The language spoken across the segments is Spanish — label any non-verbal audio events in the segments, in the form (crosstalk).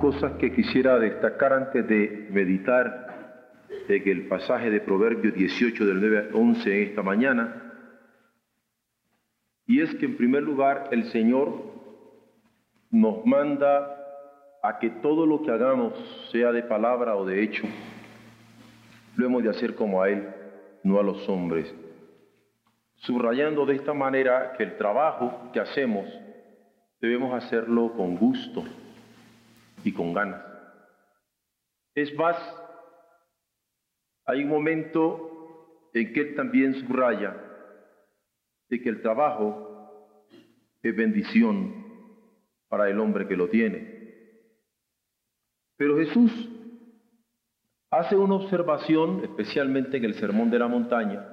Cosas que quisiera destacar antes de meditar en el pasaje de Proverbios 18 del 9 al 11 esta mañana. Y es que en primer lugar el Señor nos manda a que todo lo que hagamos, sea de palabra o de hecho, lo hemos de hacer como a Él, no a los hombres. Subrayando de esta manera que el trabajo que hacemos debemos hacerlo con gusto y con ganas. Es más, hay un momento en que Él también subraya de que el trabajo es bendición para el hombre que lo tiene. Pero Jesús hace una observación, especialmente en el Sermón de la Montaña,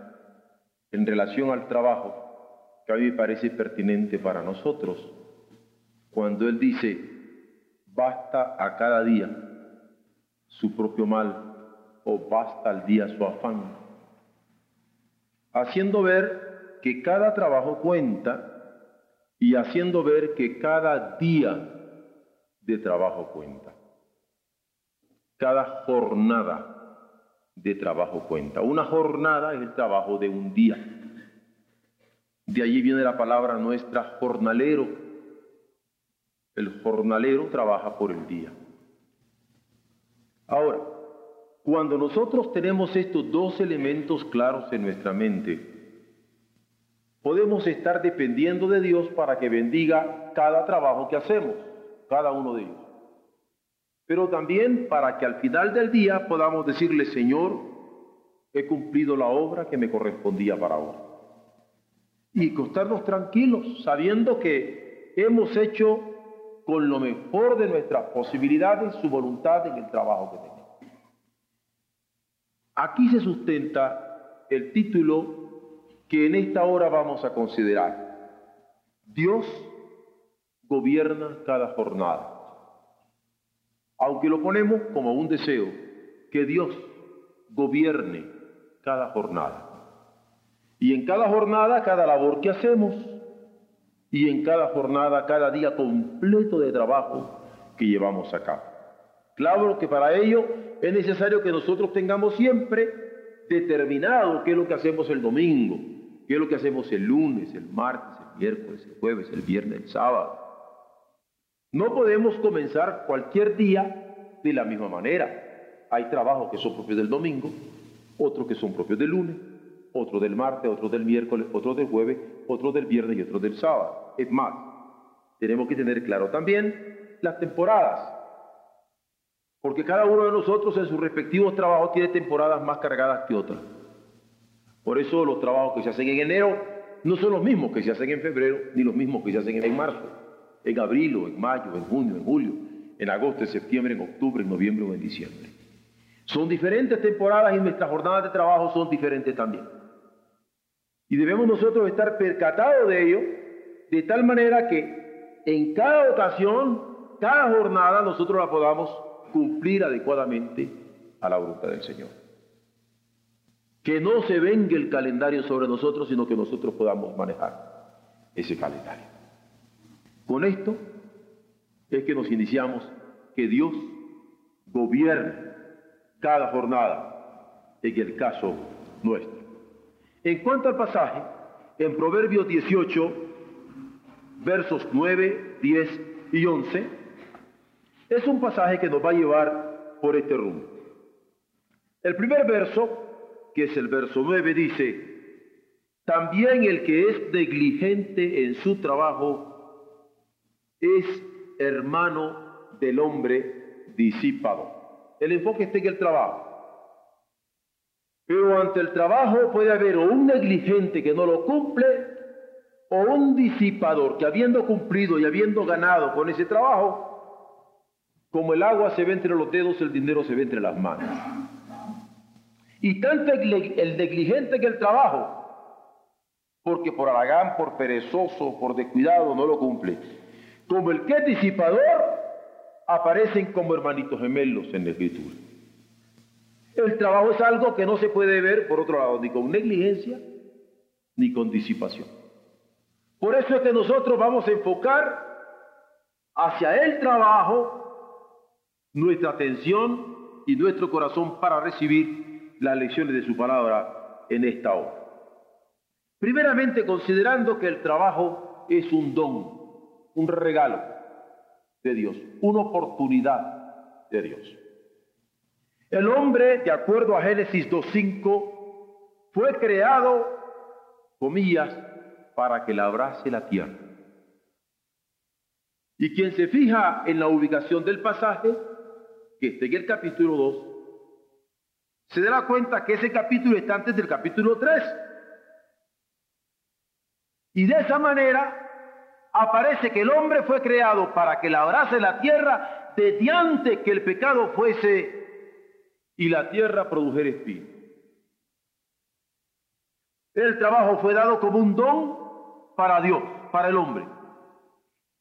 en relación al trabajo, que a mí me parece pertinente para nosotros, cuando Él dice, basta a cada día su propio mal o basta al día su afán, haciendo ver que cada trabajo cuenta y haciendo ver que cada día de trabajo cuenta. Cada jornada de trabajo cuenta. Una jornada es el trabajo de un día. De allí viene la palabra nuestra jornalero. El jornalero trabaja por el día. Ahora, cuando nosotros tenemos estos dos elementos claros en nuestra mente, podemos estar dependiendo de Dios para que bendiga cada trabajo que hacemos, cada uno de ellos. Pero también para que al final del día podamos decirle, Señor, he cumplido la obra que me correspondía para ahora. Y costarnos tranquilos, sabiendo que hemos hecho con lo mejor de nuestras posibilidades su voluntad en el trabajo que tenemos. Aquí se sustenta el título que en esta hora vamos a considerar. Dios gobierna cada jornada. Aunque lo ponemos como un deseo, que Dios gobierne cada jornada. Y en cada jornada, cada labor que hacemos, y en cada jornada, cada día completo de trabajo que llevamos a cabo. Claro que para ello es necesario que nosotros tengamos siempre determinado qué es lo que hacemos el domingo, qué es lo que hacemos el lunes, el martes, el miércoles, el jueves, el viernes, el sábado. No podemos comenzar cualquier día de la misma manera. Hay trabajos que son propios del domingo, otros que son propios del lunes, otros del martes, otros del miércoles, otros del jueves, otros del viernes y otros del sábado. Es más, tenemos que tener claro también las temporadas. Porque cada uno de nosotros en sus respectivos trabajos tiene temporadas más cargadas que otras. Por eso los trabajos que se hacen en enero no son los mismos que se hacen en febrero, ni los mismos que se hacen en marzo, en abril o en mayo, en junio, en julio, en agosto, en septiembre, en octubre, en noviembre o en diciembre. Son diferentes temporadas y nuestras jornadas de trabajo son diferentes también. Y debemos nosotros estar percatados de ello, de tal manera que en cada ocasión, cada jornada nosotros la podamos cumplir adecuadamente a la voluntad del Señor. Que no se venga el calendario sobre nosotros, sino que nosotros podamos manejar ese calendario. Con esto es que nos iniciamos que Dios gobierne cada jornada, en el caso nuestro. En cuanto al pasaje, en Proverbios 18, versos 9, 10 y 11, es un pasaje que nos va a llevar por este rumbo. El primer verso, que es el verso 9, dice, también el que es negligente en su trabajo es hermano del hombre disipado. El enfoque está en el trabajo. Pero ante el trabajo puede haber o un negligente que no lo cumple o un disipador que habiendo cumplido y habiendo ganado con ese trabajo, Como el agua se ve entre los dedos, el dinero se ve entre las manos. Y tanto el negligente que el trabajo, porque por aragán, por perezoso, por descuidado no lo cumple, como el que es disipador, aparecen como hermanitos gemelos en la escritura. El trabajo es algo que no se puede ver, por otro lado, ni con negligencia ni con disipación. Por eso es que nosotros vamos a enfocar hacia el trabajo nuestra atención y nuestro corazón para recibir las lecciones de su palabra en esta hora. Primeramente considerando que el trabajo es un don, un regalo de Dios, una oportunidad de Dios. El hombre, de acuerdo a Génesis 2.5, fue creado, comillas, para que labrase la tierra. Y quien se fija en la ubicación del pasaje, que está en el capítulo 2, se dará cuenta que ese capítulo está antes del capítulo 3. Y de esa manera aparece que el hombre fue creado para que labrase la tierra desde antes que el pecado fuese y la tierra produjera espíritu. El trabajo fue dado como un don para Dios, para el hombre,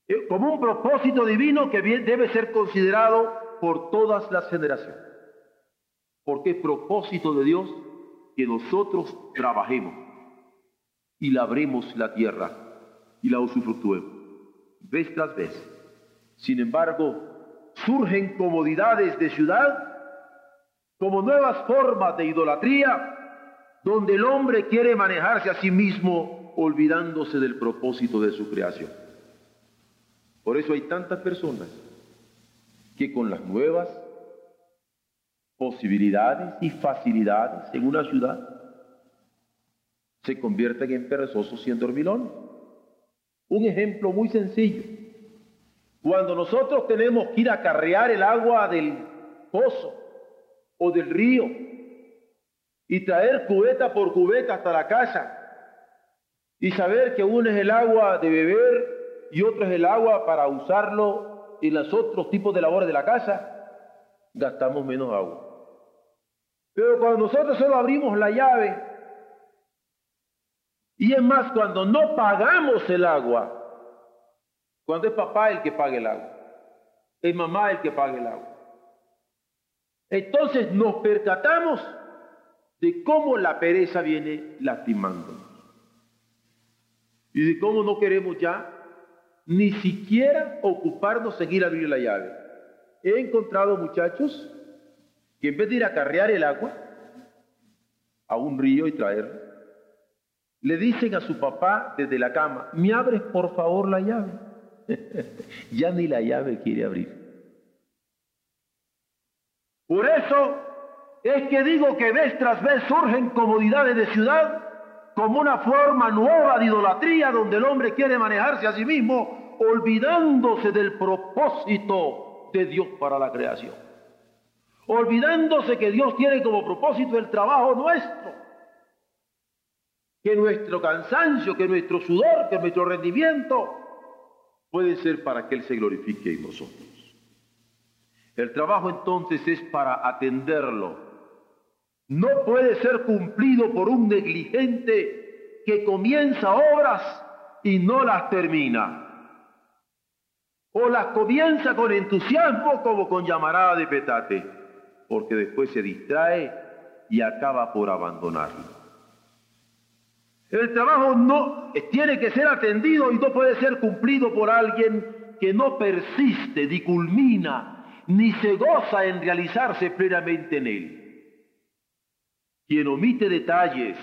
eh, como un propósito divino que debe ser considerado por todas las generaciones. Porque es propósito de Dios que nosotros trabajemos y labremos la tierra y la usufructuemos, vez tras vez. Sin embargo, surgen comodidades de ciudad como nuevas formas de idolatría, donde el hombre quiere manejarse a sí mismo olvidándose del propósito de su creación. Por eso hay tantas personas que con las nuevas posibilidades y facilidades en una ciudad se convierten en perezosos y en dormilones. Un ejemplo muy sencillo. Cuando nosotros tenemos que ir a carrear el agua del pozo o del río y traer cubeta por cubeta hasta la casa y saber que uno es el agua de beber y otro es el agua para usarlo en los otros tipos de labores de la casa, gastamos menos agua. Pero cuando nosotros solo abrimos la llave, y es más, cuando no pagamos el agua, cuando es papá el que paga el agua, es mamá el que paga el agua. Entonces nos percatamos de cómo la pereza viene lastimándonos y de cómo no queremos ya ni siquiera ocuparnos en ir a abrir la llave. He encontrado muchachos que en vez de ir a carrear el agua a un río y traerlo, le dicen a su papá desde la cama, ¿me abres por favor la llave? (laughs) ya ni la llave quiere abrir. Por eso es que digo que vez tras vez surgen comodidades de ciudad como una forma nueva de idolatría donde el hombre quiere manejarse a sí mismo olvidándose del propósito de Dios para la creación. Olvidándose que Dios tiene como propósito el trabajo nuestro. Que nuestro cansancio, que nuestro sudor, que nuestro rendimiento puede ser para que Él se glorifique en nosotros. El trabajo entonces es para atenderlo. No puede ser cumplido por un negligente que comienza obras y no las termina. O las comienza con entusiasmo como con llamarada de petate, porque después se distrae y acaba por abandonarlo. El trabajo no tiene que ser atendido y no puede ser cumplido por alguien que no persiste ni culmina ni se goza en realizarse plenamente en él. Quien omite detalles,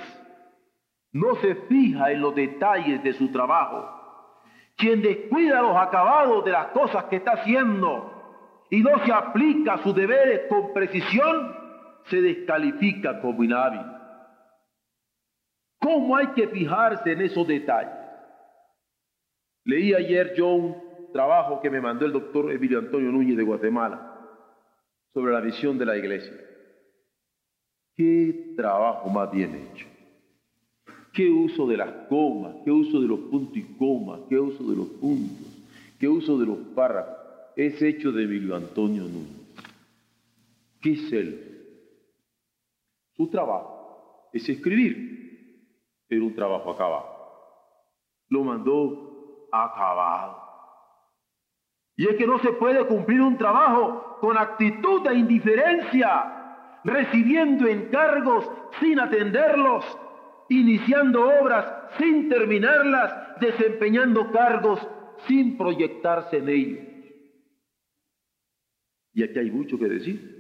no se fija en los detalles de su trabajo. Quien descuida los acabados de las cosas que está haciendo y no se aplica a sus deberes con precisión, se descalifica como inhábil. ¿Cómo hay que fijarse en esos detalles? Leí ayer yo un trabajo que me mandó el doctor Emilio Antonio Núñez de Guatemala sobre la visión de la iglesia. Qué trabajo más bien hecho. Qué uso de las comas, qué uso de los puntos y comas, qué uso de los puntos, qué uso de los párrafos. es hecho de Emilio Antonio Núñez. ¿Qué es él? Su trabajo es escribir. Era un trabajo acabado. Lo mandó acabado. Y es que no se puede cumplir un trabajo con actitud de indiferencia, recibiendo encargos sin atenderlos, iniciando obras sin terminarlas, desempeñando cargos sin proyectarse en ellos. Y aquí hay mucho que decir.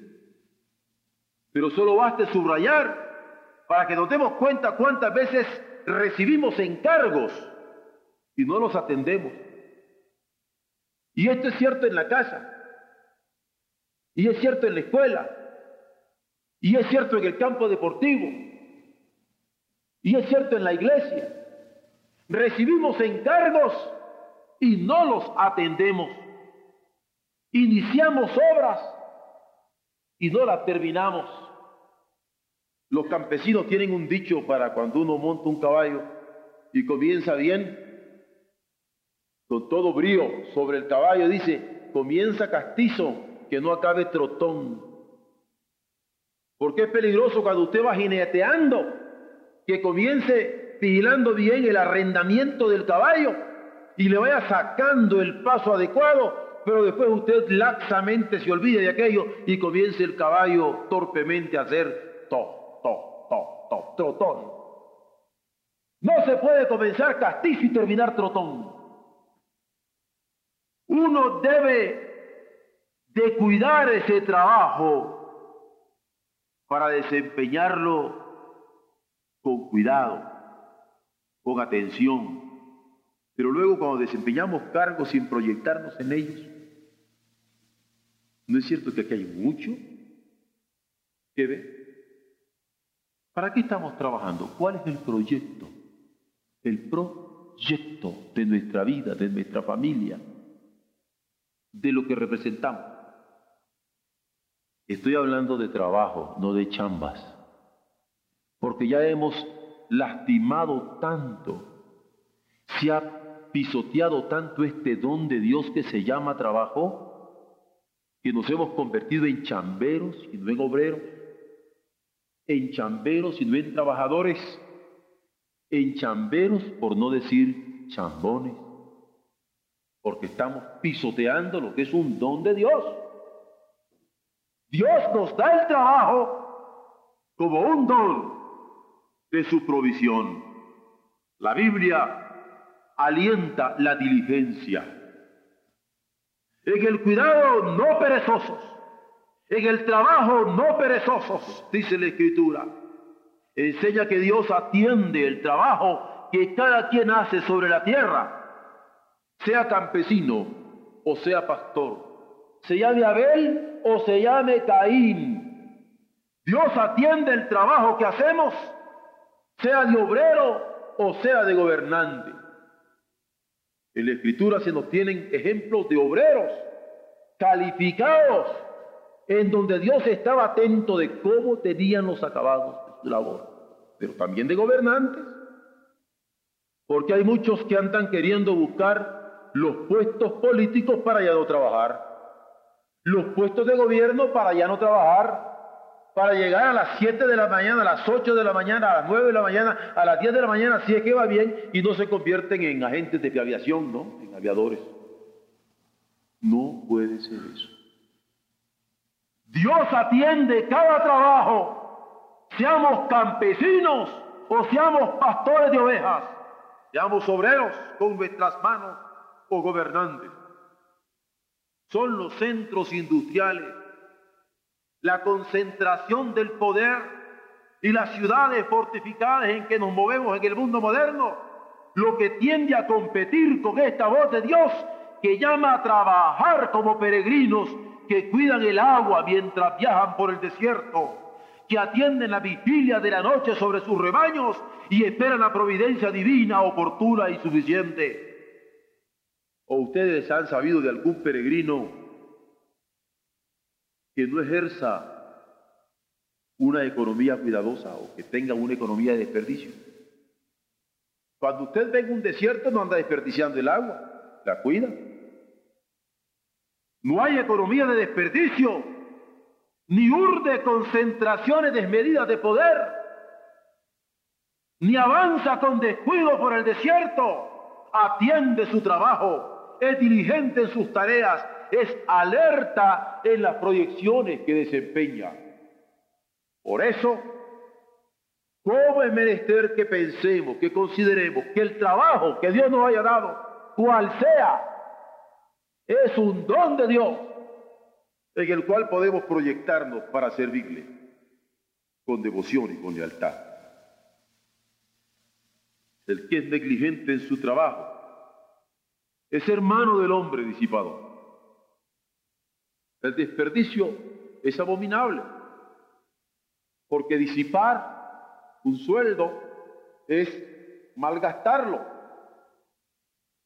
Pero solo basta subrayar para que nos demos cuenta cuántas veces recibimos encargos y no los atendemos. Y esto es cierto en la casa, y es cierto en la escuela, y es cierto en el campo deportivo, y es cierto en la iglesia. Recibimos encargos y no los atendemos. Iniciamos obras y no las terminamos. Los campesinos tienen un dicho para cuando uno monta un caballo y comienza bien, con todo brío sobre el caballo, dice, comienza castizo, que no acabe trotón. Porque es peligroso cuando usted va jineteando, que comience vigilando bien el arrendamiento del caballo y le vaya sacando el paso adecuado, pero después usted laxamente se olvide de aquello y comience el caballo torpemente a hacer to, to, to, to, trotón. No se puede comenzar castizo y terminar trotón. Uno debe de cuidar ese trabajo para desempeñarlo con cuidado, con atención. Pero luego cuando desempeñamos cargos sin proyectarnos en ellos, ¿no es cierto que aquí hay mucho que ver? ¿Para qué estamos trabajando? ¿Cuál es el proyecto? El proyecto de nuestra vida, de nuestra familia, de lo que representamos. Estoy hablando de trabajo, no de chambas, porque ya hemos lastimado tanto, se ha pisoteado tanto este don de Dios que se llama trabajo, que nos hemos convertido en chamberos y no en obreros, en chamberos y no en trabajadores, en chamberos por no decir chambones porque estamos pisoteando lo que es un don de Dios. Dios nos da el trabajo como un don de su provisión. La Biblia alienta la diligencia. En el cuidado no perezosos, en el trabajo no perezosos, dice la Escritura. Enseña que Dios atiende el trabajo que cada quien hace sobre la tierra sea campesino o sea pastor, se llame Abel o se llame Caín. Dios atiende el trabajo que hacemos, sea de obrero o sea de gobernante. En la escritura se nos tienen ejemplos de obreros calificados en donde Dios estaba atento de cómo tenían los acabados de su labor, pero también de gobernantes, porque hay muchos que andan queriendo buscar los puestos políticos para ya no trabajar, los puestos de gobierno para ya no trabajar, para llegar a las 7 de la mañana, a las 8 de la mañana, a las 9 de la mañana, a las 10 de la mañana, si es que va bien, y no se convierten en agentes de aviación, ¿no? En aviadores. No puede ser eso. Dios atiende cada trabajo, seamos campesinos o seamos pastores de ovejas, seamos obreros con nuestras manos o gobernantes. Son los centros industriales, la concentración del poder y las ciudades fortificadas en que nos movemos en el mundo moderno, lo que tiende a competir con esta voz de Dios que llama a trabajar como peregrinos que cuidan el agua mientras viajan por el desierto, que atienden la vigilia de la noche sobre sus rebaños y esperan la providencia divina, oportuna y suficiente. ¿O ustedes han sabido de algún peregrino que no ejerza una economía cuidadosa o que tenga una economía de desperdicio? Cuando usted ve un desierto no anda desperdiciando el agua, la cuida. No hay economía de desperdicio, ni urde concentraciones desmedidas de poder, ni avanza con descuido por el desierto, atiende su trabajo, es diligente en sus tareas, es alerta en las proyecciones que desempeña. Por eso, ¿cómo es menester que pensemos, que consideremos que el trabajo que Dios nos haya dado, cual sea, es un don de Dios en el cual podemos proyectarnos para servirle con devoción y con lealtad. El que es negligente en su trabajo es hermano del hombre disipado. El desperdicio es abominable, porque disipar un sueldo es malgastarlo.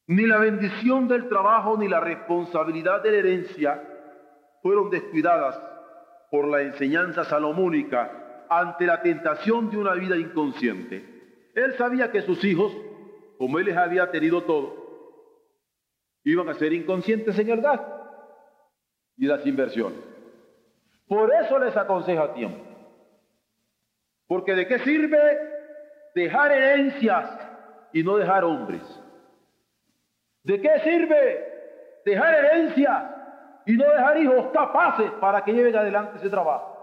Ni la bendición del trabajo ni la responsabilidad de la herencia fueron descuidadas por la enseñanza salomónica ante la tentación de una vida inconsciente. Él sabía que sus hijos, como él les había tenido todo, iban a ser inconscientes en el y las inversiones. Por eso les aconseja tiempo. Porque ¿de qué sirve dejar herencias y no dejar hombres? ¿De qué sirve dejar herencia y no dejar hijos capaces para que lleven adelante ese trabajo?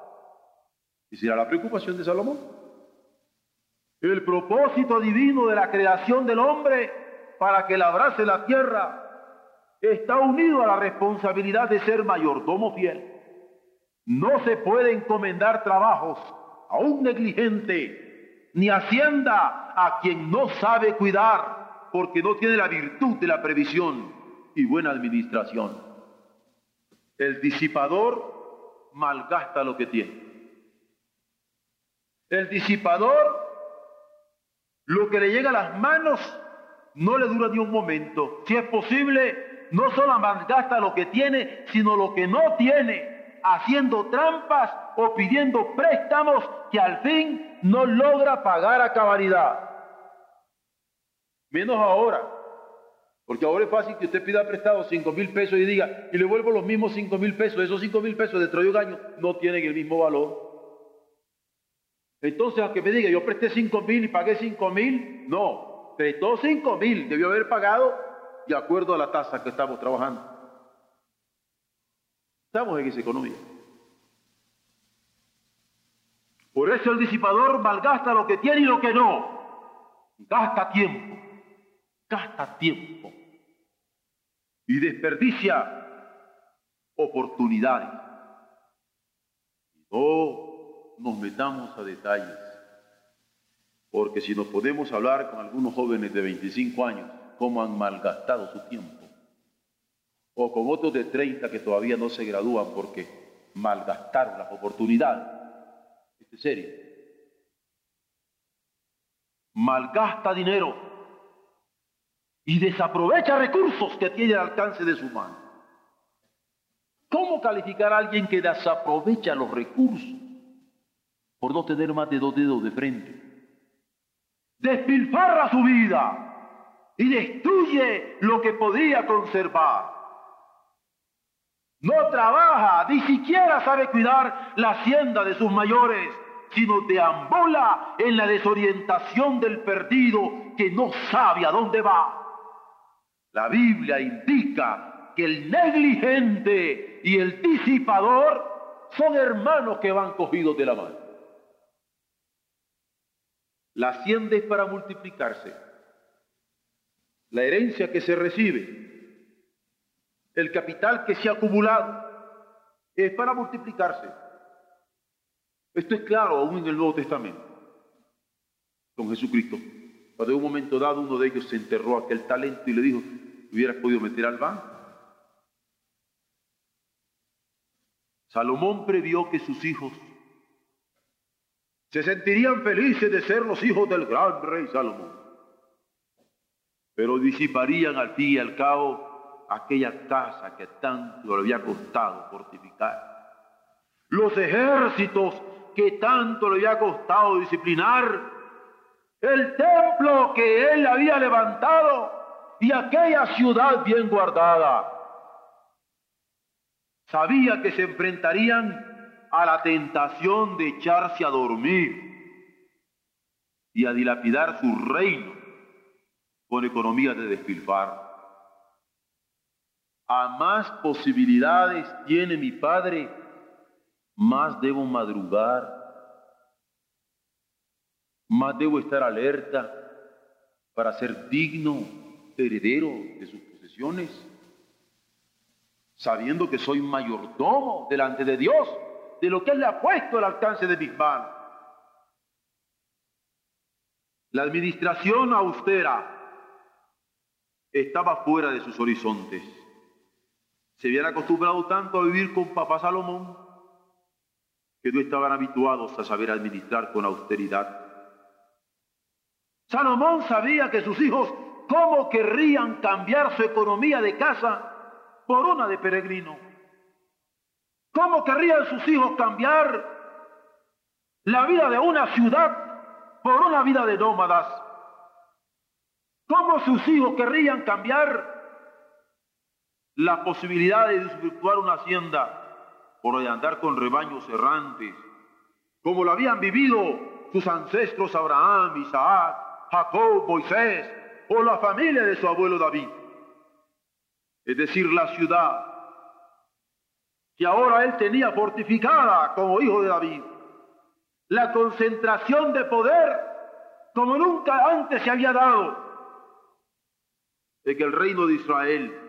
Y será la preocupación de Salomón. El propósito divino de la creación del hombre para que labrase la tierra está unido a la responsabilidad de ser mayordomo fiel. No se puede encomendar trabajos a un negligente, ni hacienda a quien no sabe cuidar porque no tiene la virtud de la previsión y buena administración. El disipador malgasta lo que tiene. El disipador, lo que le llega a las manos, no le dura ni un momento. Si es posible, no solo malgasta lo que tiene, sino lo que no tiene, haciendo trampas o pidiendo préstamos que al fin no logra pagar a cabalidad. Menos ahora. Porque ahora es fácil que usted pida prestado 5 mil pesos y diga, y le vuelvo los mismos 5 mil pesos. Esos 5 mil pesos dentro de un año no tienen el mismo valor. Entonces, aunque me diga, yo presté 5 mil y pagué 5 mil, no, prestó 5 mil, debió haber pagado de acuerdo a la tasa que estamos trabajando. Estamos en esa economía. Por eso el disipador malgasta lo que tiene y lo que no. Gasta tiempo gasta tiempo y desperdicia oportunidades. No nos metamos a detalles, porque si nos podemos hablar con algunos jóvenes de 25 años, cómo han malgastado su tiempo, o con otros de 30 que todavía no se gradúan porque malgastaron las oportunidades. Este es serio. Malgasta dinero y desaprovecha recursos que tiene al alcance de su mano. ¿Cómo calificar a alguien que desaprovecha los recursos por no tener más de dos dedos de frente? Despilfarra su vida y destruye lo que podría conservar. No trabaja, ni siquiera sabe cuidar la hacienda de sus mayores, sino deambula en la desorientación del perdido que no sabe a dónde va. La Biblia indica que el negligente y el disipador son hermanos que van cogidos de la mano. La hacienda es para multiplicarse. La herencia que se recibe, el capital que se ha acumulado, es para multiplicarse. Esto es claro aún en el Nuevo Testamento, con Jesucristo. Cuando en un momento dado uno de ellos se enterró aquel talento y le dijo, hubieras podido meter al banco. Salomón previó que sus hijos se sentirían felices de ser los hijos del gran rey Salomón, pero disiparían al fin y al cabo aquella casa que tanto le había costado fortificar, los ejércitos que tanto le había costado disciplinar, el templo que él había levantado y aquella ciudad bien guardada. sabía que se enfrentarían a la tentación de echarse a dormir y a dilapidar su reino con economías de despilfarro. A más posibilidades tiene mi padre, más debo madrugar, más debo estar alerta para ser digno heredero de sus posesiones, sabiendo que soy mayordomo delante de Dios, de lo que Él le ha puesto al alcance de mis manos. La administración austera estaba fuera de sus horizontes. Se habían acostumbrado tanto a vivir con papá Salomón que no estaban habituados a saber administrar con austeridad. Salomón sabía que sus hijos cómo querrían cambiar su economía de casa por una de peregrino. ¿Cómo querrían sus hijos cambiar la vida de una ciudad por una vida de nómadas? ¿Cómo sus hijos querrían cambiar la posibilidad de disfrutar una hacienda por andar con rebaños errantes, como lo habían vivido sus ancestros Abraham, Isaac, Jacob, Moisés o la familia de su abuelo David? Es decir, la ciudad que ahora él tenía fortificada como hijo de David. La concentración de poder como nunca antes se había dado. De que el reino de Israel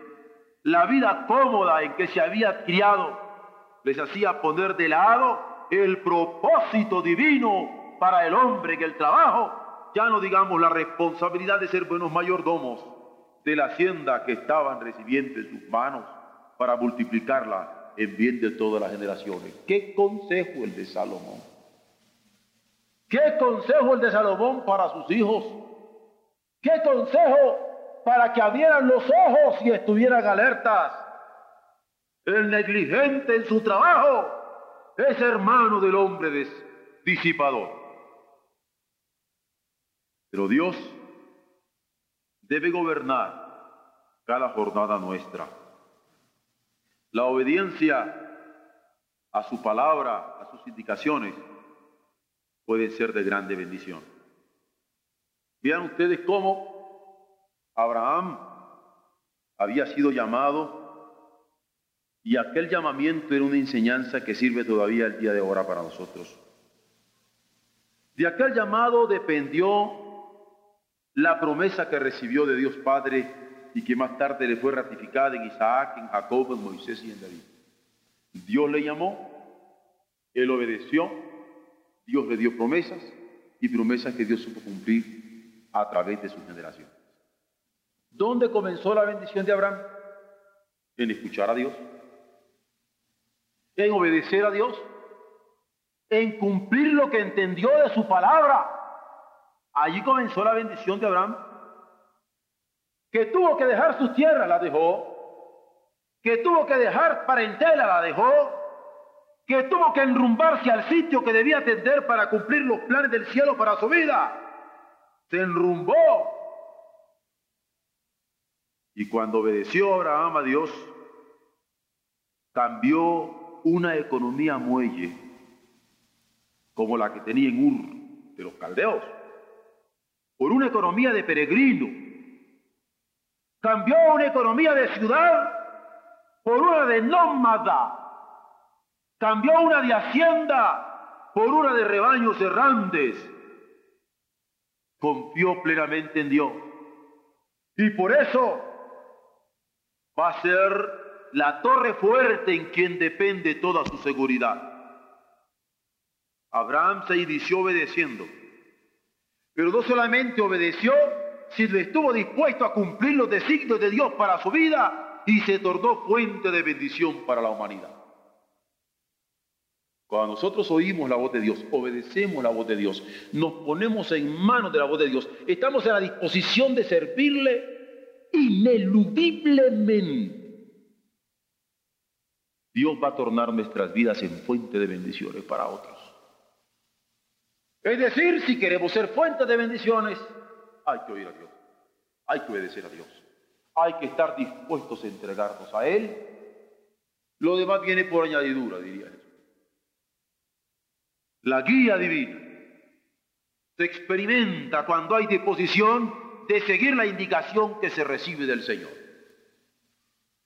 la vida cómoda en que se había criado les hacía poner de lado el propósito divino para el hombre en el trabajo, ya no digamos la responsabilidad de ser buenos mayordomos de la hacienda que estaban recibiendo en sus manos para multiplicarla en bien de todas las generaciones. ¿Qué consejo el de Salomón? ¿Qué consejo el de Salomón para sus hijos? ¿Qué consejo para que abrieran los ojos y estuvieran alertas. El negligente en su trabajo es hermano del hombre disipador. Pero Dios debe gobernar cada jornada nuestra. La obediencia a su palabra, a sus indicaciones, puede ser de grande bendición. Vean ustedes cómo Abraham había sido llamado y aquel llamamiento era una enseñanza que sirve todavía el día de ahora para nosotros. De aquel llamado dependió la promesa que recibió de Dios Padre y que más tarde le fue ratificada en Isaac, en Jacob, en Moisés y en David. Dios le llamó, él obedeció, Dios le dio promesas y promesas que Dios supo cumplir a través de su generación. ¿Dónde comenzó la bendición de Abraham? En escuchar a Dios, en obedecer a Dios, en cumplir lo que entendió de su palabra. Allí comenzó la bendición de Abraham. Que tuvo que dejar sus tierras, la dejó. Que tuvo que dejar parentela, la dejó. Que tuvo que enrumbarse al sitio que debía atender para cumplir los planes del cielo para su vida. Se enrumbó y cuando obedeció Abraham a Dios, cambió una economía muelle como la que tenía en Ur de los caldeos, por una economía de peregrino. Cambió una economía de ciudad por una de nómada. Cambió una de hacienda por una de rebaños errantes. Confió plenamente en Dios. Y por eso va a ser la torre fuerte en quien depende toda su seguridad. Abraham se inició obedeciendo, pero no solamente obedeció, sino estuvo dispuesto a cumplir los designios de Dios para su vida y se tornó fuente de bendición para la humanidad. Cuando nosotros oímos la voz de Dios, obedecemos la voz de Dios, nos ponemos en manos de la voz de Dios, estamos en la disposición de servirle ineludiblemente. Dios va a tornar nuestras vidas en fuente de bendiciones para otros. Es decir, si queremos ser fuente de bendiciones, hay que oír a Dios, hay que obedecer a Dios, hay que estar dispuestos a entregarnos a Él Lo demás viene por añadidura, diría eso. La guía divina se experimenta cuando hay disposición de seguir la indicación que se recibe del Señor.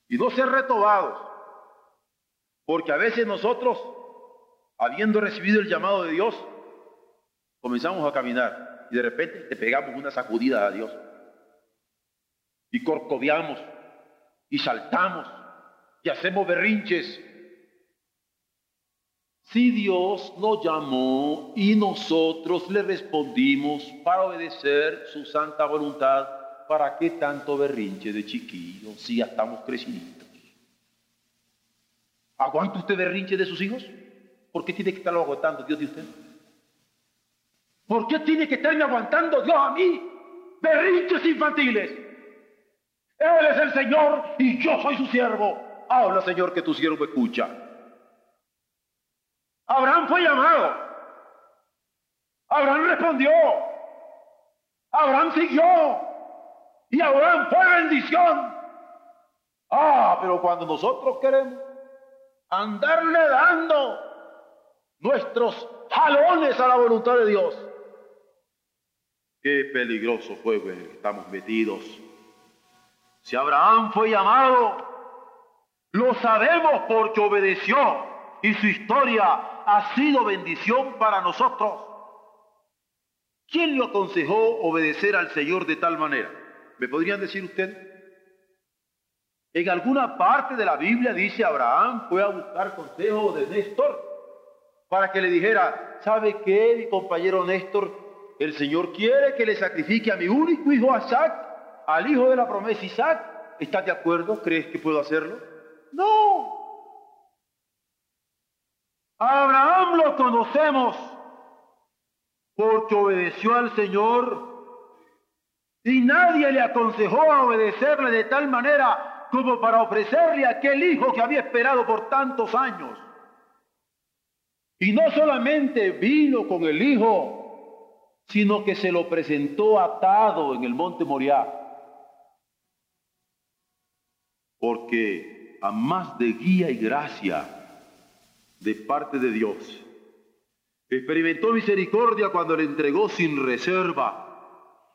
Y no ser retobados, porque a veces nosotros, habiendo recibido el llamado de Dios, comenzamos a caminar y de repente le pegamos una sacudida a Dios. Y corcoviamos y saltamos y hacemos berrinches. Si Dios nos llamó y nosotros le respondimos para obedecer su santa voluntad, ¿para qué tanto berrinche de chiquillos si ya estamos creciditos? ¿Aguanta usted berrinche de sus hijos? ¿Por qué tiene que estarlo aguantando Dios de usted? ¿Por qué tiene que estarme aguantando Dios a mí? Berrinches infantiles. Él es el Señor y yo soy su siervo. Habla, Señor, que tu siervo escucha. Abraham fue llamado. Abraham respondió. Abraham siguió. Y Abraham fue bendición. Ah, pero cuando nosotros queremos andarle dando nuestros jalones a la voluntad de Dios, qué peligroso fuego en el que estamos metidos. Si Abraham fue llamado, lo sabemos porque obedeció y su historia ha sido bendición para nosotros. ¿Quién lo aconsejó obedecer al Señor de tal manera? ¿Me podrían decir ustedes? En alguna parte de la Biblia dice Abraham fue a buscar consejo de Néstor para que le dijera, ¿sabe qué, mi compañero Néstor? El Señor quiere que le sacrifique a mi único hijo Isaac, al hijo de la promesa Isaac. ¿Estás de acuerdo? ¿Crees que puedo hacerlo? No. Abraham lo conocemos porque obedeció al Señor y nadie le aconsejó a obedecerle de tal manera como para ofrecerle aquel hijo que había esperado por tantos años. Y no solamente vino con el hijo, sino que se lo presentó atado en el monte Moriah. Porque a más de guía y gracia de parte de Dios. Experimentó misericordia cuando le entregó sin reserva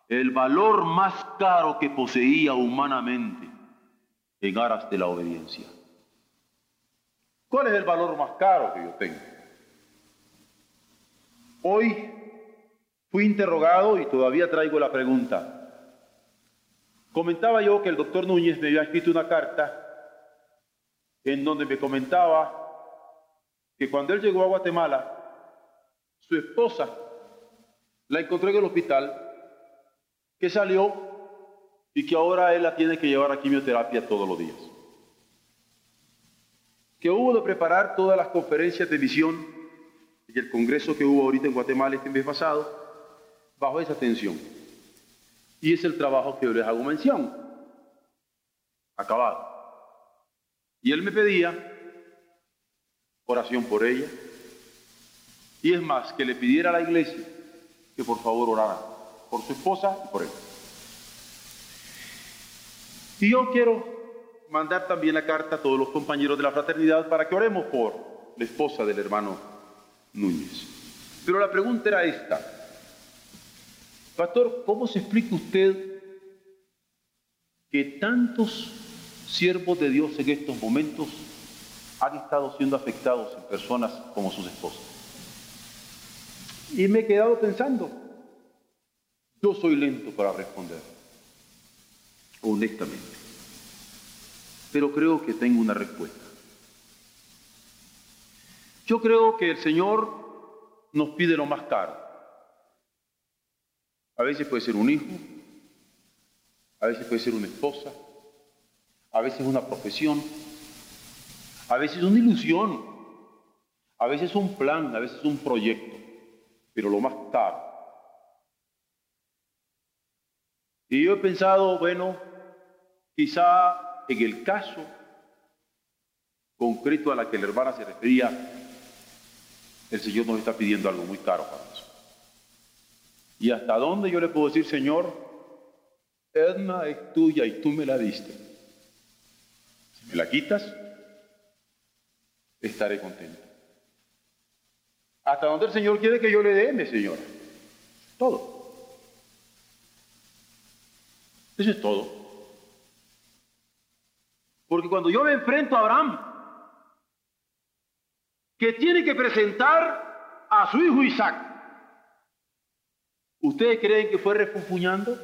el valor más caro que poseía humanamente en aras de la obediencia. ¿Cuál es el valor más caro que yo tengo? Hoy fui interrogado y todavía traigo la pregunta. Comentaba yo que el doctor Núñez me había escrito una carta en donde me comentaba que cuando él llegó a Guatemala, su esposa la encontró en el hospital, que salió y que ahora él la tiene que llevar a quimioterapia todos los días. Que hubo de preparar todas las conferencias de misión y el congreso que hubo ahorita en Guatemala este mes pasado, bajo esa tensión. Y es el trabajo que yo les hago mención. Acabado. Y él me pedía oración por ella. Y es más, que le pidiera a la iglesia que por favor orara por su esposa y por él. Y yo quiero mandar también la carta a todos los compañeros de la fraternidad para que oremos por la esposa del hermano Núñez. Pero la pregunta era esta. Pastor, ¿cómo se explica usted que tantos siervos de Dios en estos momentos han estado siendo afectados en personas como sus esposas. Y me he quedado pensando, yo soy lento para responder, honestamente, pero creo que tengo una respuesta. Yo creo que el Señor nos pide lo más caro. A veces puede ser un hijo, a veces puede ser una esposa, a veces una profesión, a veces una ilusión, a veces un plan, a veces un proyecto, pero lo más caro. Y yo he pensado, bueno, quizá en el caso concreto a la que la hermana se refería, el Señor nos está pidiendo algo muy caro para eso. ¿Y hasta dónde yo le puedo decir, Señor, Edna es tuya y tú me la diste? me la quitas, estaré contento. Hasta donde el Señor quiere que yo le dé, mi Señor. Todo. Eso es todo. Porque cuando yo me enfrento a Abraham, que tiene que presentar a su hijo Isaac, ¿ustedes creen que fue refunfuñando?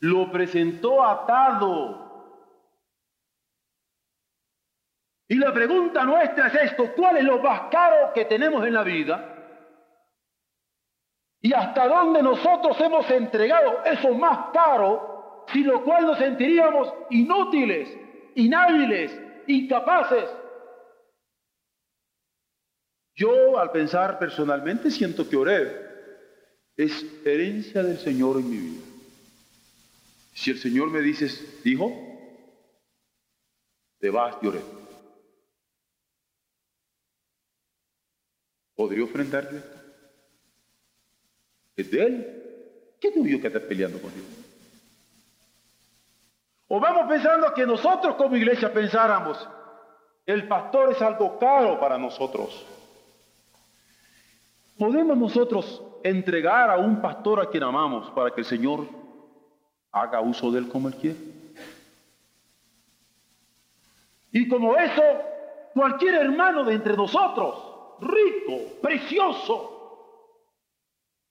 Lo presentó atado. Y la pregunta nuestra es esto, ¿cuál es lo más caro que tenemos en la vida? y hasta dónde nosotros hemos entregado eso más caro, sin lo cual nos sentiríamos inútiles, inhábiles, incapaces. Yo al pensar personalmente siento que oré es herencia del Señor en mi vida. Si el Señor me dice, dijo, te vas de oré. ¿Podría ofrendarte esto? es de él. ¿Qué tuyo que estar peleando con Dios? O vamos pensando que nosotros como iglesia pensáramos, el pastor es algo caro para nosotros. ¿Podemos nosotros entregar a un pastor a quien amamos para que el Señor haga uso de él como él quiere? Y como eso, cualquier hermano de entre nosotros, rico, precioso,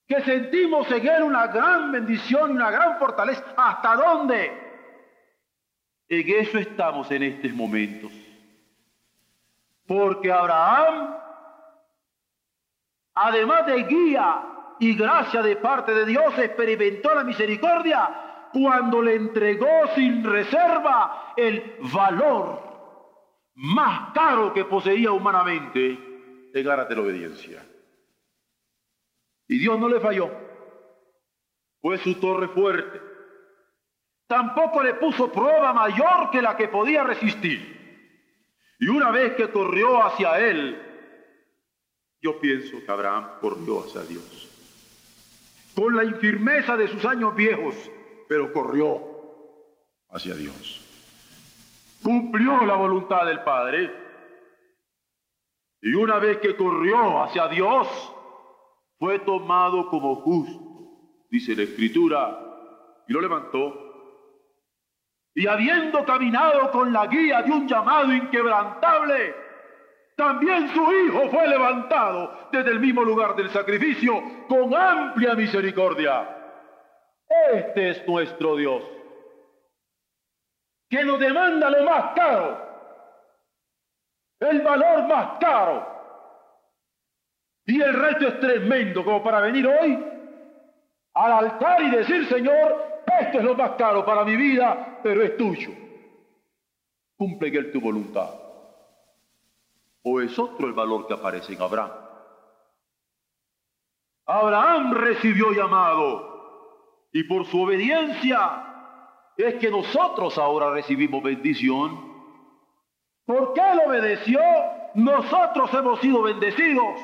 que sentimos en Él una gran bendición, una gran fortaleza. ¿Hasta dónde? En eso estamos en estos momentos. Porque Abraham, además de guía y gracia de parte de Dios, experimentó la misericordia cuando le entregó sin reserva el valor más caro que poseía humanamente en aras de la obediencia. Y Dios no le falló. Fue su torre fuerte. Tampoco le puso prueba mayor que la que podía resistir. Y una vez que corrió hacia él, yo pienso que Abraham corrió hacia Dios. Con la infirmeza de sus años viejos, pero corrió hacia Dios. Cumplió la voluntad del Padre. Y una vez que corrió hacia Dios, fue tomado como justo, dice la escritura, y lo levantó. Y habiendo caminado con la guía de un llamado inquebrantable, también su hijo fue levantado desde el mismo lugar del sacrificio con amplia misericordia. Este es nuestro Dios, que nos demanda lo más caro, el valor más caro y el reto es tremendo como para venir hoy al altar y decir, Señor, esto es lo más caro para mi vida, pero es tuyo. Cumple Él tu voluntad. ¿O es otro el valor que aparece en Abraham? Abraham recibió llamado y por su obediencia es que nosotros ahora recibimos bendición. ¿Por qué él obedeció? Nosotros hemos sido bendecidos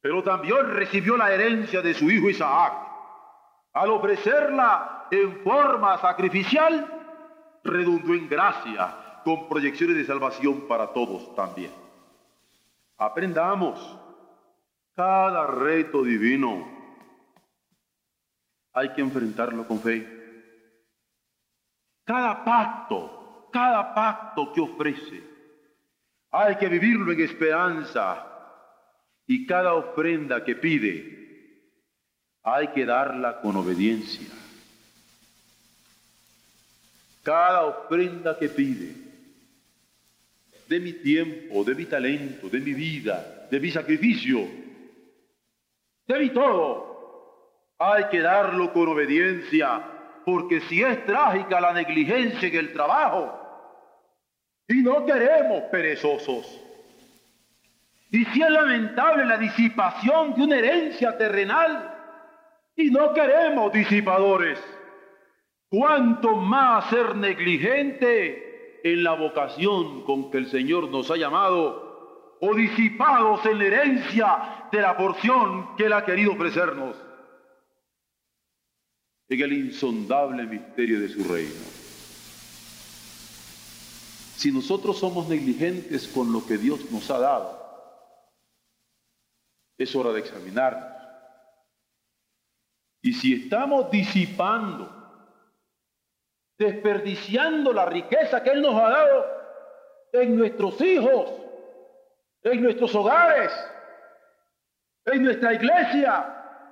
pero también recibió la herencia de su hijo Isaac. Al ofrecerla en forma sacrificial, redundó en gracia, con proyecciones de salvación para todos también. Aprendamos cada reto divino. Hay que enfrentarlo con fe. Cada pacto, cada pacto que ofrece, hay que vivirlo en esperanza y cada ofrenda que pide hay que darla con obediencia. Cada ofrenda que pide, de mi tiempo, de mi talento, de mi vida, de mi sacrificio, de mi todo, hay que darlo con obediencia, porque si es trágica la negligencia en el trabajo, y no queremos perezosos, y si es lamentable la disipación de una herencia terrenal, y no queremos disipadores, cuánto más ser negligente en la vocación con que el Señor nos ha llamado, o disipados en la herencia de la porción que Él ha querido ofrecernos, en el insondable misterio de su reino. Si nosotros somos negligentes con lo que Dios nos ha dado, es hora de examinarnos. Y si estamos disipando, desperdiciando la riqueza que Él nos ha dado en nuestros hijos, en nuestros hogares, en nuestra iglesia,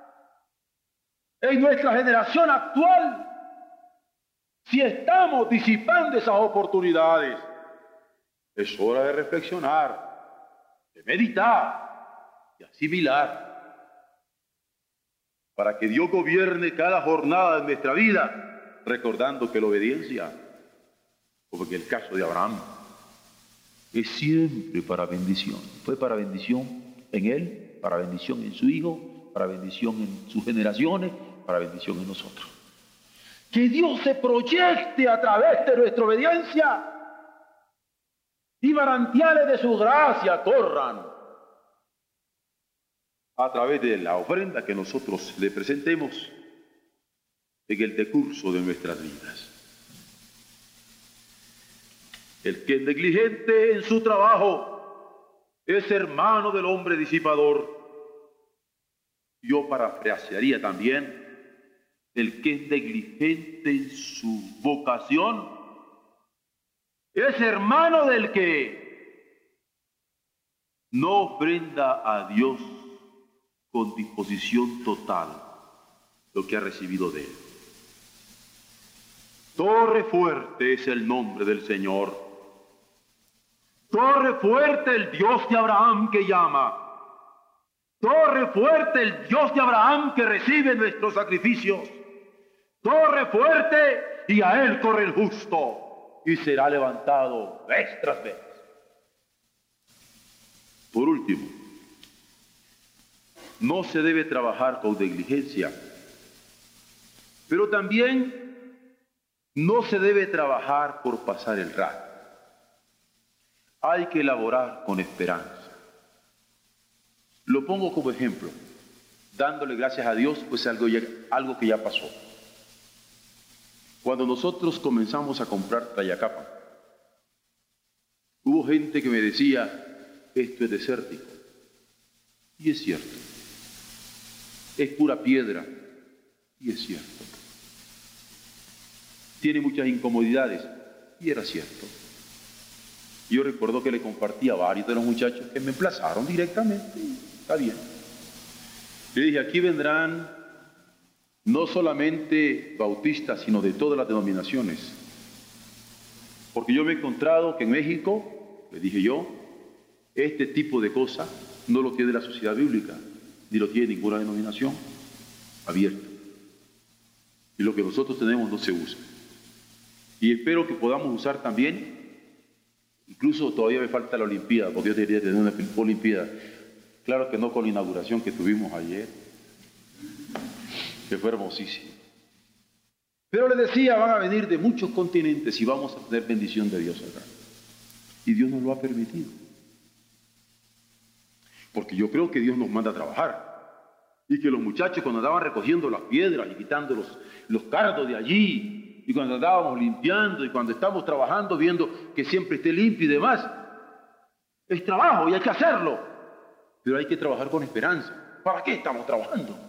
en nuestra generación actual, si estamos disipando esas oportunidades, es hora de reflexionar, de meditar, de asimilar, para que Dios gobierne cada jornada de nuestra vida, recordando que la obediencia, como en el caso de Abraham, es siempre para bendición. Fue para bendición en él, para bendición en su hijo, para bendición en sus generaciones, para bendición en nosotros. Que Dios se proyecte a través de nuestra obediencia y manantiales de su gracia corran a través de la ofrenda que nosotros le presentemos en el decurso de nuestras vidas. El que es negligente en su trabajo es hermano del hombre disipador. Yo parafrasearía también, el que es negligente en su vocación es hermano del que no ofrenda a Dios con disposición total lo que ha recibido de él. Torre fuerte es el nombre del Señor Torre fuerte el Dios de Abraham que llama. Torre fuerte el Dios de Abraham que recibe nuestros sacrificios. Torre fuerte y a él corre el justo y será levantado vez tras vez. Por último, no se debe trabajar con negligencia, pero también no se debe trabajar por pasar el rato hay que elaborar con esperanza. Lo pongo como ejemplo, dándole gracias a Dios, pues algo, algo que ya pasó. Cuando nosotros comenzamos a comprar Tayacapa, hubo gente que me decía, esto es desértico. Y es cierto. Es pura piedra. Y es cierto. Tiene muchas incomodidades. Y era cierto. Yo recuerdo que le compartí a varios de los muchachos que me emplazaron directamente. Está bien. Le dije, aquí vendrán no solamente bautistas, sino de todas las denominaciones. Porque yo me he encontrado que en México, le dije yo, este tipo de cosas no lo tiene la sociedad bíblica, ni lo tiene ninguna denominación abierta. Y lo que nosotros tenemos no se usa. Y espero que podamos usar también Incluso todavía me falta la Olimpiada, porque yo debería tener una Olimpiada. Claro que no con la inauguración que tuvimos ayer, que fue hermosísimo. Pero le decía, van a venir de muchos continentes y vamos a tener bendición de Dios acá. Y Dios nos lo ha permitido. Porque yo creo que Dios nos manda a trabajar. Y que los muchachos cuando andaban recogiendo las piedras y quitando los, los cardos de allí, y cuando andábamos limpiando y cuando estamos trabajando viendo que siempre esté limpio y demás. Es trabajo y hay que hacerlo, pero hay que trabajar con esperanza. ¿Para qué estamos trabajando?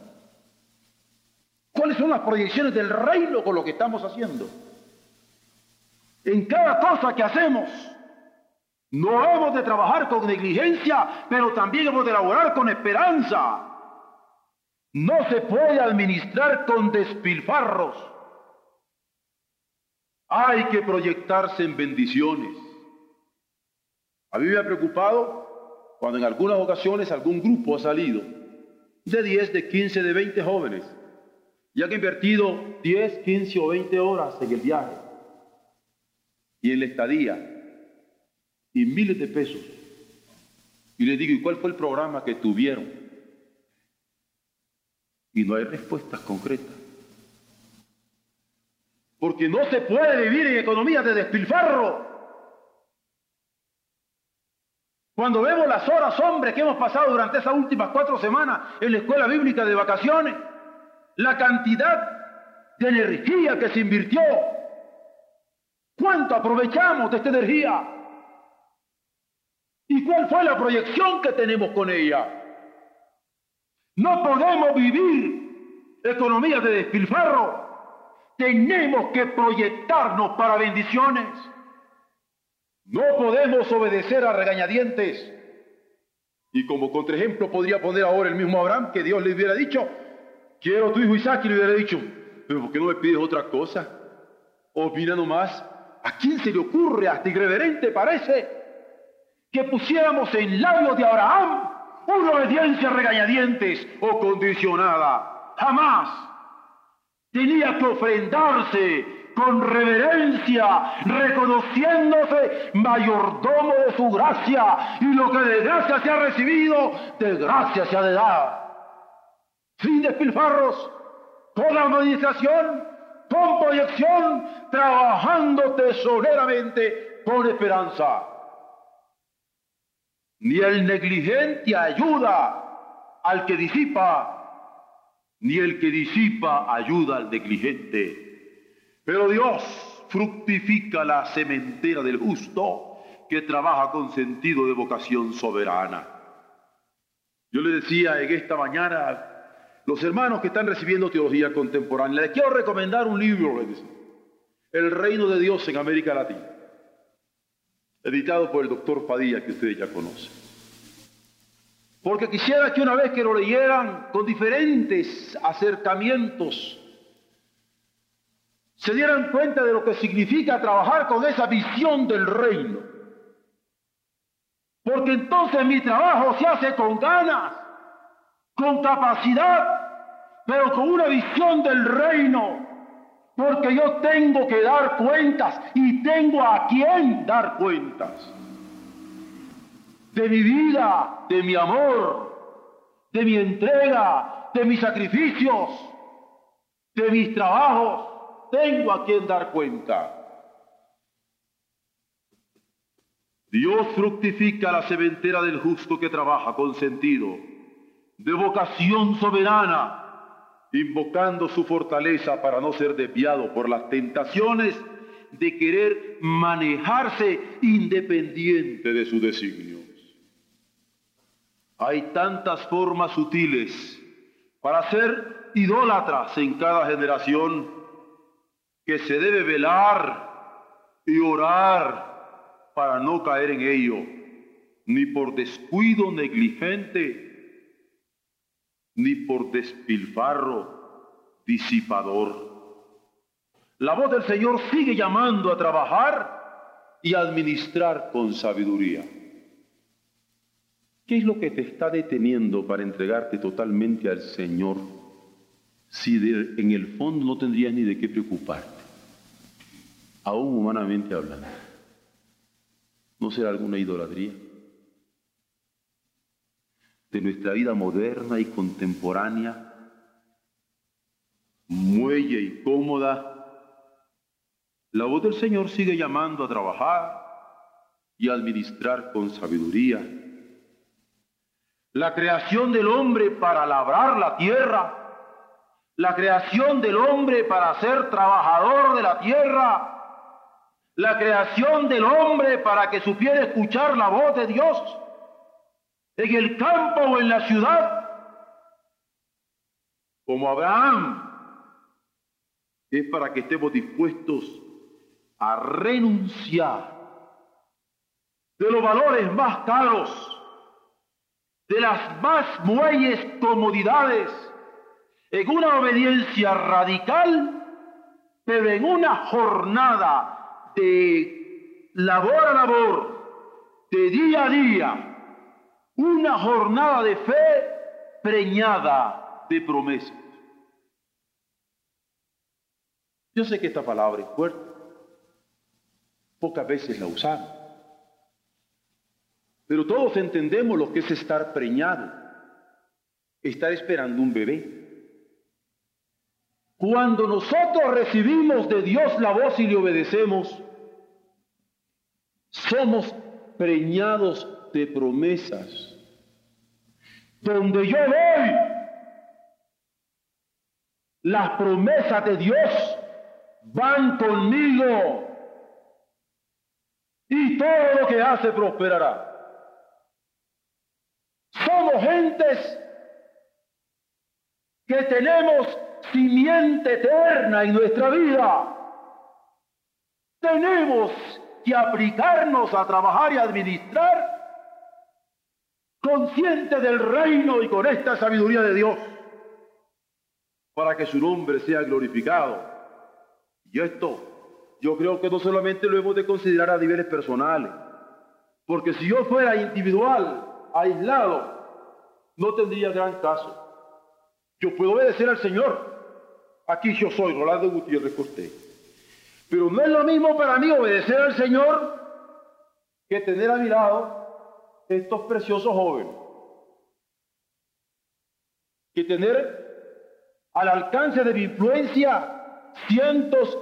¿Cuáles son las proyecciones del reino con lo que estamos haciendo? En cada cosa que hacemos, no hemos de trabajar con negligencia, pero también hemos de elaborar con esperanza. No se puede administrar con despilfarros. Hay que proyectarse en bendiciones. A mí me ha preocupado cuando en algunas ocasiones algún grupo ha salido de 10, de 15, de 20 jóvenes y han invertido 10, 15 o 20 horas en el viaje y en la estadía y miles de pesos. Y les digo, ¿y cuál fue el programa que tuvieron? Y no hay respuestas concretas. Porque no se puede vivir en economía de despilfarro. Cuando vemos las horas, hombre, que hemos pasado durante esas últimas cuatro semanas en la escuela bíblica de vacaciones, la cantidad de energía que se invirtió, ¿Cuánto aprovechamos de esta energía? ¿Y cuál fue la proyección que tenemos con ella? No podemos vivir economías de despilfarro. Tenemos que proyectarnos para bendiciones. No podemos obedecer a regañadientes. Y como contraejemplo podría poner ahora el mismo Abraham que Dios le hubiera dicho, quiero tu hijo Isaac y le hubiera dicho, pero ¿por qué no me pides otra cosa? O mira nomás, ¿a quién se le ocurre, hasta irreverente parece, que pusiéramos en labios de Abraham una obediencia regañadientes o condicionada? Jamás. Tenía que ofrendarse con reverencia, reconociéndose mayordomo de su gracia, y lo que de gracia se ha recibido, de gracia se ha de dar. Sin despilfarros, con la administración, con proyección, trabajando tesoneramente con esperanza. Ni el negligente ayuda al que disipa, ni el que disipa ayuda al negligente. Pero Dios fructifica la sementera del justo que trabaja con sentido de vocación soberana. Yo le decía en esta mañana, los hermanos que están recibiendo teología contemporánea, les quiero recomendar un libro, El reino de Dios en América Latina, editado por el doctor Padilla, que ustedes ya conocen. Porque quisiera que una vez que lo leyeran con diferentes acercamientos, se dieran cuenta de lo que significa trabajar con esa visión del reino. Porque entonces mi trabajo se hace con ganas, con capacidad, pero con una visión del reino. Porque yo tengo que dar cuentas y tengo a quien dar cuentas. De mi vida, de mi amor, de mi entrega, de mis sacrificios, de mis trabajos tengo a quien dar cuenta. Dios fructifica la seventera del justo que trabaja con sentido, de vocación soberana, invocando su fortaleza para no ser desviado por las tentaciones de querer manejarse independiente de sus designios. Hay tantas formas sutiles para ser idólatras en cada generación que se debe velar y orar para no caer en ello, ni por descuido negligente, ni por despilfarro disipador. La voz del Señor sigue llamando a trabajar y administrar con sabiduría. ¿Qué es lo que te está deteniendo para entregarte totalmente al Señor si en el fondo no tendrías ni de qué preocuparte? aún humanamente hablando. ¿No será alguna idolatría? De nuestra vida moderna y contemporánea, muelle y cómoda, la voz del Señor sigue llamando a trabajar y a administrar con sabiduría. La creación del hombre para labrar la tierra, la creación del hombre para ser trabajador de la tierra, la creación del hombre para que supiera escuchar la voz de Dios en el campo o en la ciudad, como Abraham, es para que estemos dispuestos a renunciar de los valores más caros, de las más muelles comodidades, en una obediencia radical, pero en una jornada de labor a labor, de día a día, una jornada de fe preñada de promesas. Yo sé que esta palabra es fuerte, pocas veces la usamos, pero todos entendemos lo que es estar preñado, estar esperando un bebé. Cuando nosotros recibimos de Dios la voz y le obedecemos, somos preñados de promesas. Donde yo voy, las promesas de Dios van conmigo y todo lo que hace prosperará. Somos gentes que tenemos simiente eterna en nuestra vida. Tenemos que aplicarnos a trabajar y administrar consciente del reino y con esta sabiduría de Dios para que su nombre sea glorificado. Y esto yo creo que no solamente lo hemos de considerar a niveles personales, porque si yo fuera individual, aislado, no tendría gran caso. Yo puedo obedecer al Señor. Aquí yo soy, Rolando Gutiérrez Cortés. Pero no es lo mismo para mí obedecer al Señor que tener a mi lado estos preciosos jóvenes. Que tener al alcance de mi influencia cientos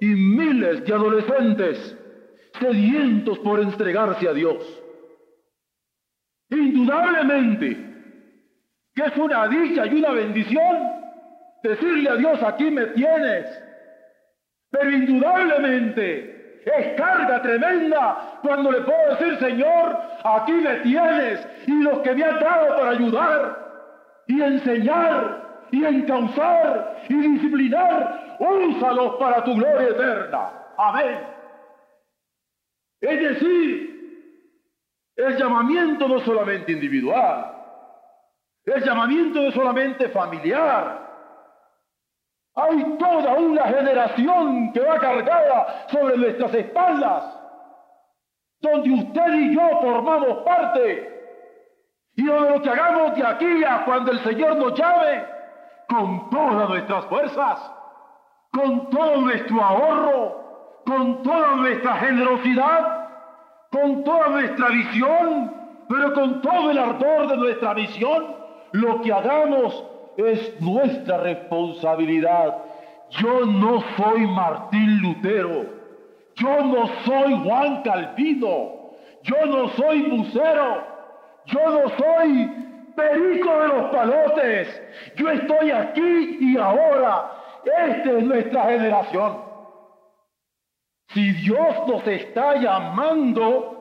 y miles de adolescentes sedientos por entregarse a Dios. Indudablemente que es una dicha y una bendición decirle a Dios, aquí me tienes. Pero indudablemente es carga tremenda cuando le puedo decir, Señor, aquí me tienes y los que me han dado para ayudar y enseñar y encauzar y disciplinar, úsalos para tu gloria eterna. Amén. Es decir, el llamamiento no solamente individual, el llamamiento no solamente familiar, hay toda una generación que va cargada sobre nuestras espaldas, donde usted y yo formamos parte. Y donde lo que hagamos de aquí a cuando el Señor nos llame, con todas nuestras fuerzas, con todo nuestro ahorro, con toda nuestra generosidad, con toda nuestra visión, pero con todo el ardor de nuestra visión, lo que hagamos es nuestra responsabilidad. Yo no soy Martín Lutero, yo no soy Juan Calvino, yo no soy Bucero, yo no soy Perico de los Palotes, yo estoy aquí y ahora. Esta es nuestra generación. Si Dios nos está llamando,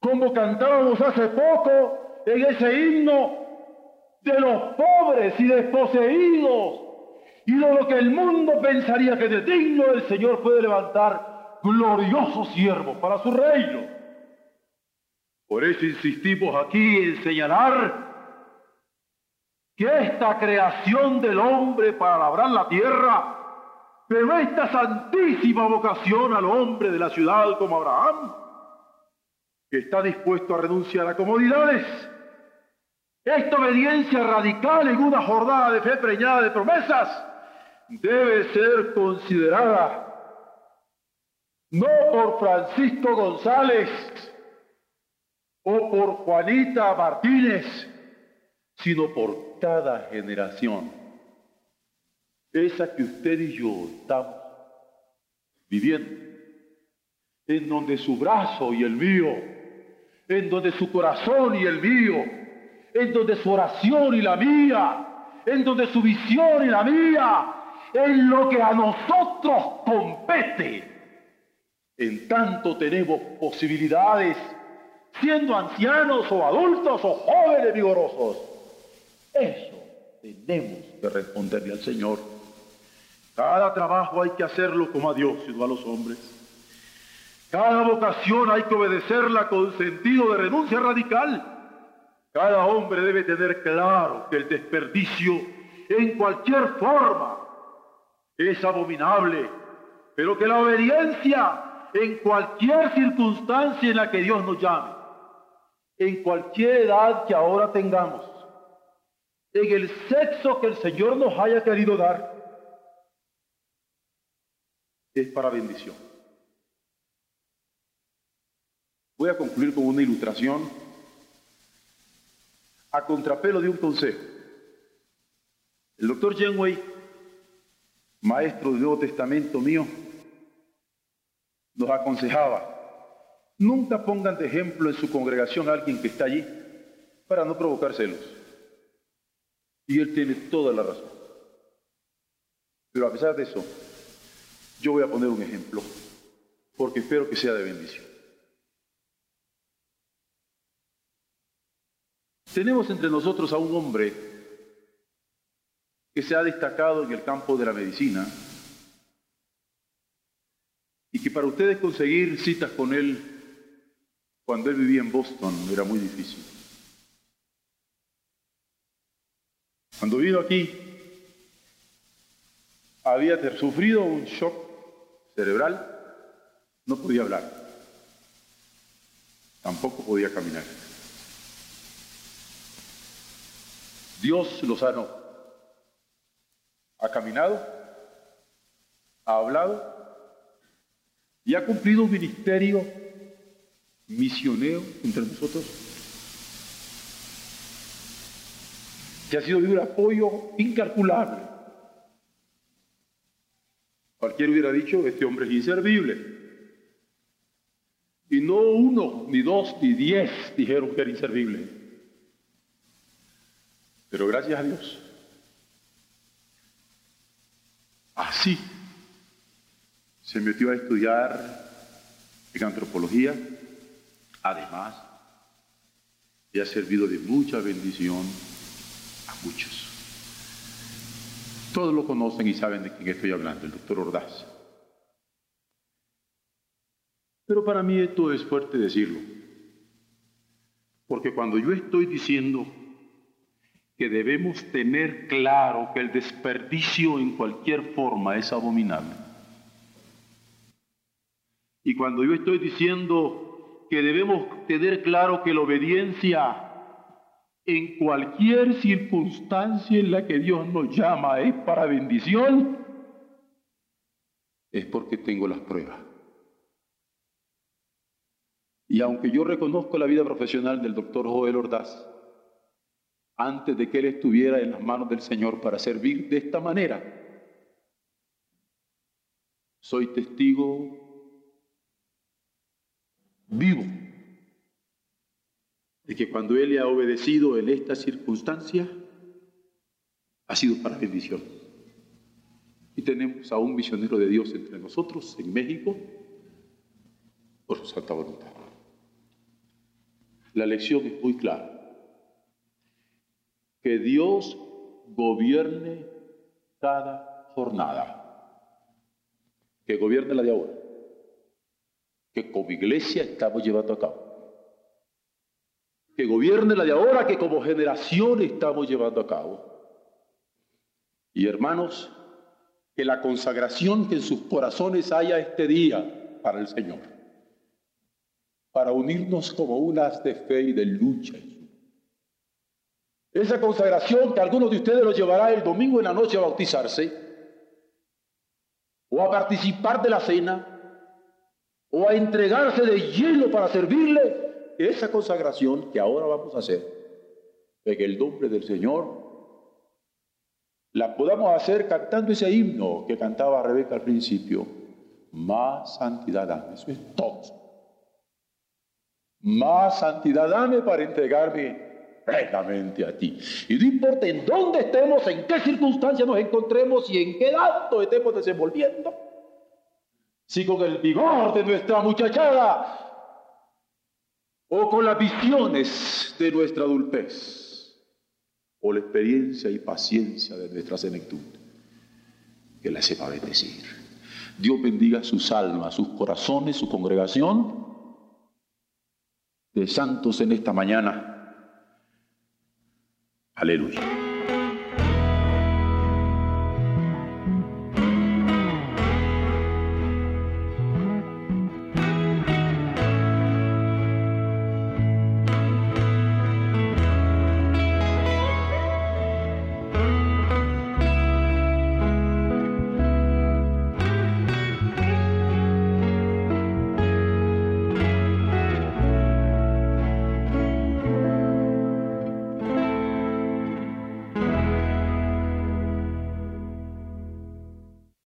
como cantábamos hace poco en ese himno, de los pobres y desposeídos y de lo que el mundo pensaría que de digno el Señor puede levantar gloriosos siervos para su reino. Por eso insistimos aquí en señalar que esta creación del hombre para labrar la tierra, pero esta santísima vocación al hombre de la ciudad como Abraham, que está dispuesto a renunciar a comodidades, esta obediencia radical en una jornada de fe preñada de promesas debe ser considerada no por Francisco González o por Juanita Martínez, sino por cada generación. Esa que usted y yo estamos viviendo, en donde su brazo y el mío, en donde su corazón y el mío, en donde su oración y la mía, en donde su visión y la mía, en lo que a nosotros compete. En tanto tenemos posibilidades, siendo ancianos o adultos o jóvenes vigorosos. Eso tenemos que responderle al Señor. Cada trabajo hay que hacerlo como a Dios y no a los hombres. Cada vocación hay que obedecerla con sentido de renuncia radical cada hombre debe tener claro que el desperdicio en cualquier forma es abominable, pero que la obediencia en cualquier circunstancia en la que Dios nos llame, en cualquier edad que ahora tengamos, en el sexo que el Señor nos haya querido dar, es para bendición. Voy a concluir con una ilustración a contrapelo de un consejo. El doctor Jenway, maestro del Nuevo Testamento mío, nos aconsejaba, nunca pongan de ejemplo en su congregación a alguien que está allí para no provocar celos. Y él tiene toda la razón. Pero a pesar de eso, yo voy a poner un ejemplo. porque espero que sea de bendición. Tenemos entre nosotros a un hombre que se ha destacado en el campo de la medicina y que para ustedes conseguir citas con él cuando él vivía en Boston era muy difícil. Cuando vino aquí, había sufrido un shock cerebral, no podía hablar, tampoco podía caminar. Dios lo sanó. Ha caminado, ha hablado y ha cumplido un ministerio misionero entre nosotros que ha sido de un apoyo incalculable. Cualquiera hubiera dicho, este hombre es inservible. Y no uno, ni dos, ni diez dijeron que era inservible. Pero gracias a Dios. Así se metió a estudiar en antropología, además, y ha servido de mucha bendición a muchos. Todos lo conocen y saben de quién estoy hablando, el doctor Ordaz. Pero para mí esto es fuerte decirlo, porque cuando yo estoy diciendo que debemos tener claro que el desperdicio en cualquier forma es abominable, y cuando yo estoy diciendo que debemos tener claro que la obediencia en cualquier circunstancia en la que Dios nos llama es para bendición, es porque tengo las pruebas. Y aunque yo reconozco la vida profesional del doctor Joel Ordaz, antes de que él estuviera en las manos del Señor para servir de esta manera, soy testigo vivo de que cuando Él le ha obedecido en esta circunstancia, ha sido para bendición. Y tenemos a un misionero de Dios entre nosotros en México por su santa voluntad. La lección es muy clara. Que Dios gobierne cada jornada. Que gobierne la de ahora que como iglesia estamos llevando a cabo. Que gobierne la de ahora que como generación estamos llevando a cabo. Y hermanos, que la consagración que en sus corazones haya este día para el Señor, para unirnos como unas de fe y de lucha. Esa consagración que algunos de ustedes los llevará el domingo en la noche a bautizarse o a participar de la cena o a entregarse de lleno para servirle, esa consagración que ahora vamos a hacer, en el nombre del Señor, la podamos hacer cantando ese himno que cantaba Rebeca al principio. Más santidad dame, eso es todo. Más santidad dame para entregarme plenamente a ti. Y no importa en dónde estemos, en qué circunstancia nos encontremos y en qué dato estemos desenvolviendo, si con el vigor de nuestra muchachada o con las visiones de nuestra adultez o la experiencia y paciencia de nuestra senectud, que la sepa bendecir. Dios bendiga sus almas, sus corazones, su congregación de santos en esta mañana. Alléluia.